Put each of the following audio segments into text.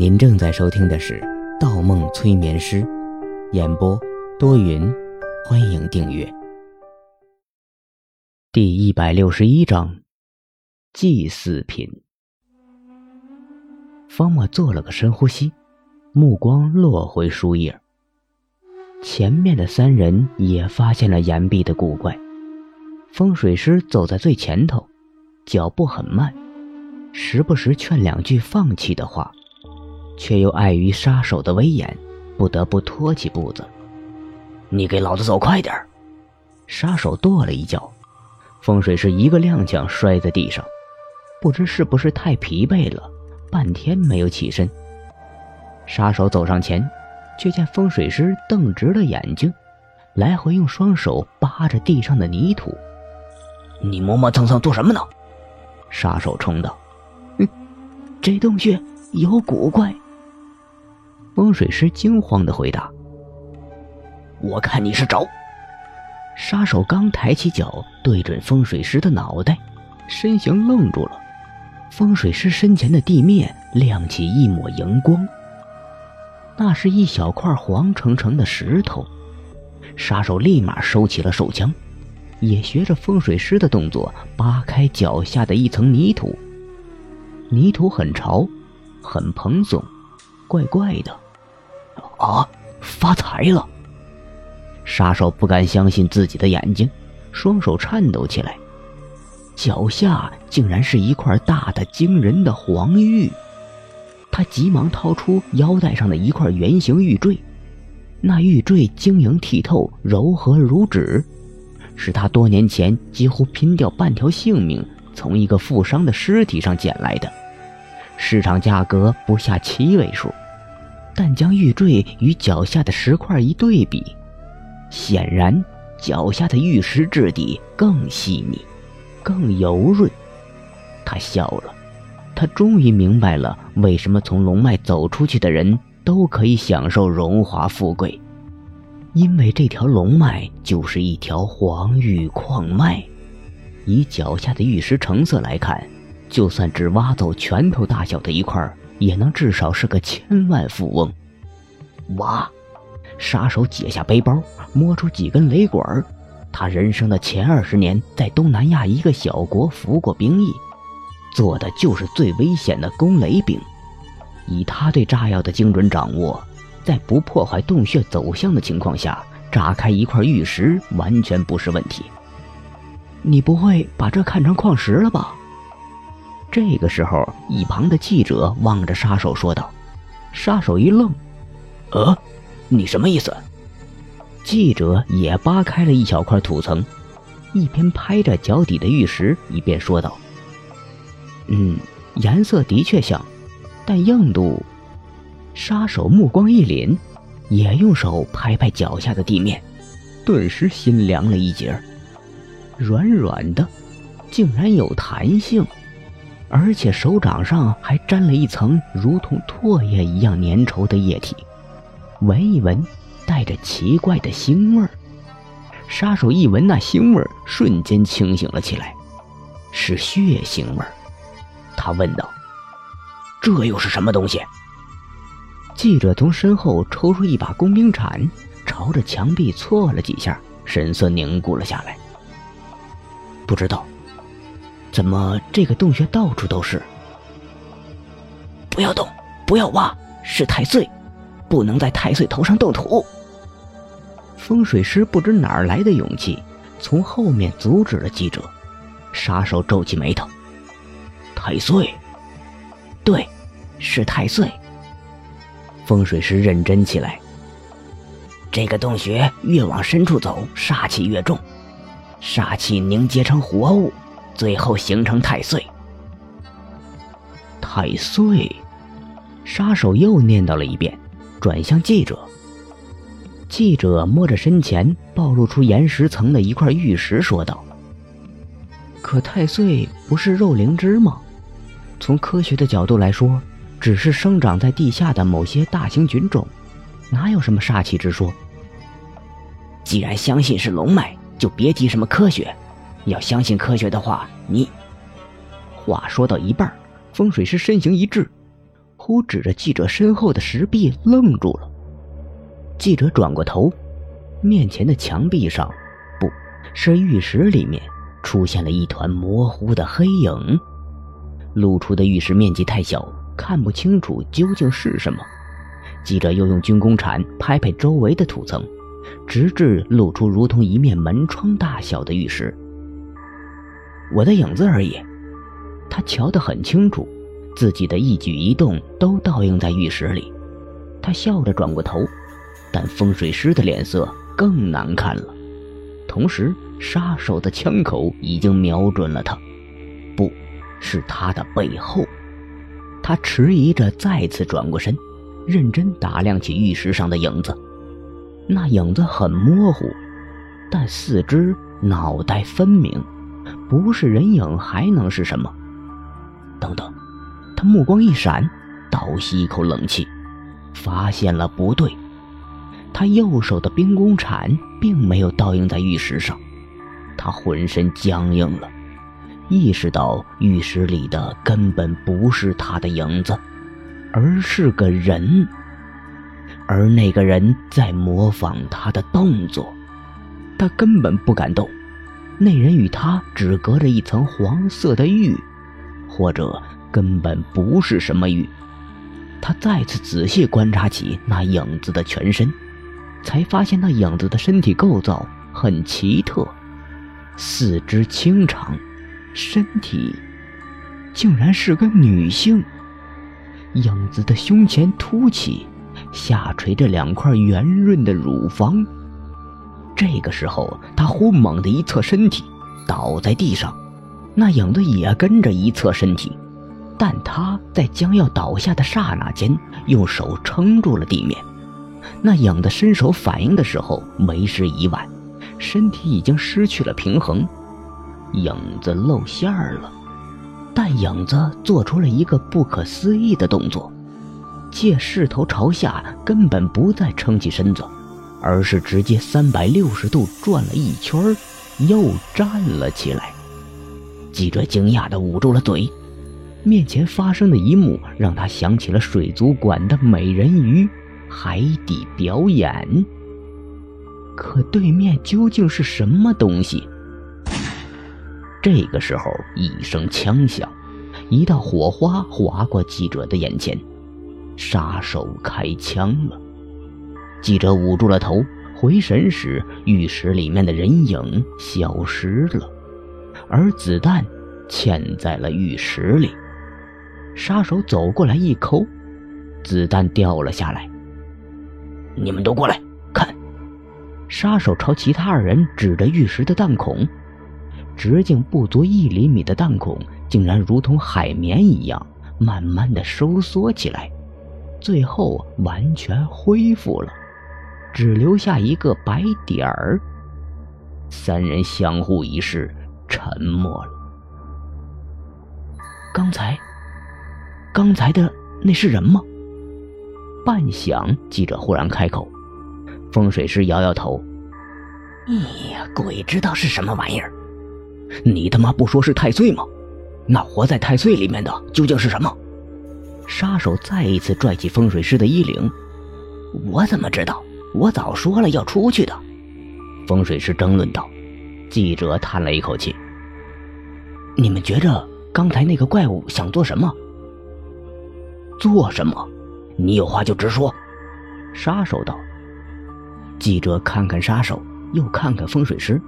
您正在收听的是《盗梦催眠师》，演播多云，欢迎订阅。第一百六十一章，祭祀品。方墨做了个深呼吸，目光落回书页。前面的三人也发现了岩壁的古怪。风水师走在最前头，脚步很慢，时不时劝两句放弃的话。却又碍于杀手的威严，不得不拖起步子。你给老子走快点杀手跺了一脚，风水师一个踉跄摔在地上，不知是不是太疲惫了，半天没有起身。杀手走上前，却见风水师瞪直了眼睛，来回用双手扒着地上的泥土。你磨磨蹭蹭做什么呢？杀手冲道：“嗯，这洞穴有古怪。”风水师惊慌的回答：“我看你是找。”杀手刚抬起脚对准风水师的脑袋，身形愣住了。风水师身前的地面亮起一抹荧光，那是一小块黄澄澄的石头。杀手立马收起了手枪，也学着风水师的动作扒开脚下的一层泥土。泥土很潮，很蓬松，怪怪的。啊！发财了！杀手不敢相信自己的眼睛，双手颤抖起来。脚下竟然是一块大的惊人的黄玉，他急忙掏出腰带上的一块圆形玉坠。那玉坠晶莹剔透，柔和如纸，是他多年前几乎拼掉半条性命从一个富商的尸体上捡来的，市场价格不下七位数。但将玉坠与脚下的石块一对比，显然脚下的玉石质地更细腻，更油润。他笑了，他终于明白了为什么从龙脉走出去的人都可以享受荣华富贵，因为这条龙脉就是一条黄玉矿脉。以脚下的玉石成色来看，就算只挖走拳头大小的一块。也能至少是个千万富翁。哇！杀手解下背包，摸出几根雷管。他人生的前二十年在东南亚一个小国服过兵役，做的就是最危险的攻雷兵。以他对炸药的精准掌握，在不破坏洞穴走向的情况下，炸开一块玉石完全不是问题。你不会把这看成矿石了吧？这个时候，一旁的记者望着杀手说道：“杀手一愣，呃，你什么意思？”记者也扒开了一小块土层，一边拍着脚底的玉石，一边说道：“嗯，颜色的确像，但硬度……”杀手目光一凛，也用手拍拍脚下的地面，顿时心凉了一截，软软的，竟然有弹性。而且手掌上还沾了一层如同唾液一样粘稠的液体，闻一闻，带着奇怪的腥味儿。杀手一闻那腥味儿，瞬间清醒了起来，是血腥味儿。他问道：“这又是什么东西？”记者从身后抽出一把工兵铲，朝着墙壁搓了几下，神色凝固了下来。不知道。怎么这个洞穴到处都是？不要动，不要挖，是太岁，不能在太岁头上动土。风水师不知哪儿来的勇气，从后面阻止了记者。杀手皱起眉头：“太岁，对，是太岁。”风水师认真起来：“这个洞穴越往深处走，煞气越重，煞气凝结成活物。”最后形成太岁。太岁，杀手又念叨了一遍，转向记者。记者摸着身前暴露出岩石层的一块玉石，说道：“可太岁不是肉灵芝吗？从科学的角度来说，只是生长在地下的某些大型菌种，哪有什么煞气之说？既然相信是龙脉，就别提什么科学。”要相信科学的话，你。话说到一半，风水师身形一滞，忽指着记者身后的石壁愣住了。记者转过头，面前的墙壁上，不是浴室里面，出现了一团模糊的黑影。露出的浴室面积太小，看不清楚究竟是什么。记者又用军工铲拍拍周围的土层，直至露出如同一面门窗大小的浴室。我的影子而已，他瞧得很清楚，自己的一举一动都倒映在浴室里。他笑着转过头，但风水师的脸色更难看了。同时，杀手的枪口已经瞄准了他，不是他的背后。他迟疑着再次转过身。认真打量起玉石上的影子，那影子很模糊，但四肢、脑袋分明，不是人影还能是什么？等等，他目光一闪，倒吸一口冷气，发现了不对。他右手的兵工铲并没有倒映在玉石上，他浑身僵硬了，意识到玉石里的根本不是他的影子。而是个人，而那个人在模仿他的动作，他根本不敢动。那人与他只隔着一层黄色的玉，或者根本不是什么玉。他再次仔细观察起那影子的全身，才发现那影子的身体构造很奇特：四肢清长，身体竟然是个女性。影子的胸前凸起，下垂着两块圆润的乳房。这个时候，他忽猛地一侧身体，倒在地上，那影子也跟着一侧身体。但他在将要倒下的刹那间，用手撑住了地面。那影子伸手反应的时候，为时已晚，身体已经失去了平衡，影子露馅儿了。但影子做出了一个不可思议的动作，借势头朝下，根本不再撑起身子，而是直接三百六十度转了一圈又站了起来。记者惊讶地捂住了嘴，面前发生的一幕让他想起了水族馆的美人鱼海底表演。可对面究竟是什么东西？这个时候，一声枪响，一道火花划过记者的眼前，杀手开枪了。记者捂住了头，回神时，浴室里面的人影消失了，而子弹嵌在了玉石里。杀手走过来一抠，子弹掉了下来。你们都过来看！杀手朝其他二人指着玉石的弹孔。直径不足一厘米的弹孔，竟然如同海绵一样，慢慢的收缩起来，最后完全恢复了，只留下一个白点儿。三人相互一视，沉默了。刚才，刚才的那是人吗？半晌，记者忽然开口。风水师摇摇头：“哎呀，鬼知道是什么玩意儿。”你他妈不说是太岁吗？那活在太岁里面的究竟是什么？杀手再一次拽起风水师的衣领。我怎么知道？我早说了要出去的。风水师争论道。记者叹了一口气。你们觉着刚才那个怪物想做什么？做什么？你有话就直说。杀手道。记者看看杀手，又看看风水师，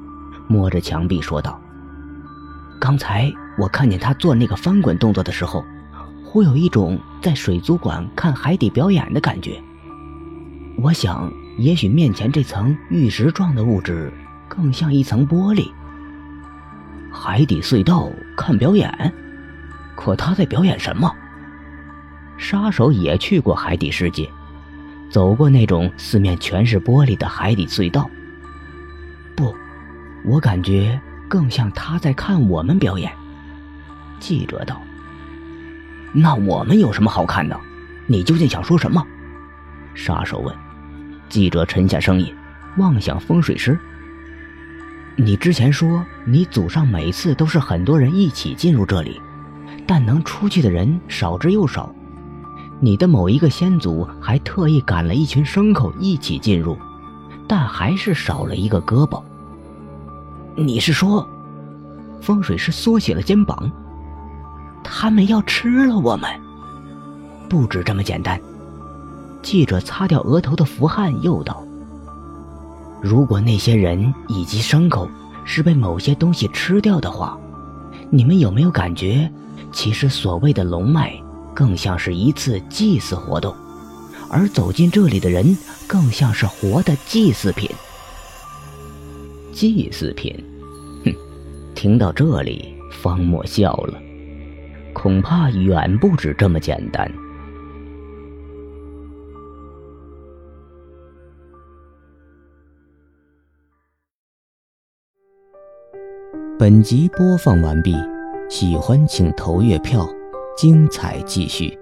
摸着墙壁说道。刚才我看见他做那个翻滚动作的时候，忽有一种在水族馆看海底表演的感觉。我想，也许面前这层玉石状的物质更像一层玻璃。海底隧道看表演，可他在表演什么？杀手也去过海底世界，走过那种四面全是玻璃的海底隧道。不，我感觉。更像他在看我们表演。记者道：“那我们有什么好看的？你究竟想说什么？”杀手问。记者沉下声音，望向风水师：“你之前说你祖上每次都是很多人一起进入这里，但能出去的人少之又少。你的某一个先祖还特意赶了一群牲口一起进入，但还是少了一个胳膊。你是说，风水师缩起了肩膀。他们要吃了我们？不止这么简单。记者擦掉额头的符汗，又道：“如果那些人以及牲口是被某些东西吃掉的话，你们有没有感觉，其实所谓的龙脉更像是一次祭祀活动，而走进这里的人更像是活的祭祀品？祭祀品？哼！听到这里，方墨笑了，恐怕远不止这么简单。”本集播放完毕，喜欢请投月票，精彩继续。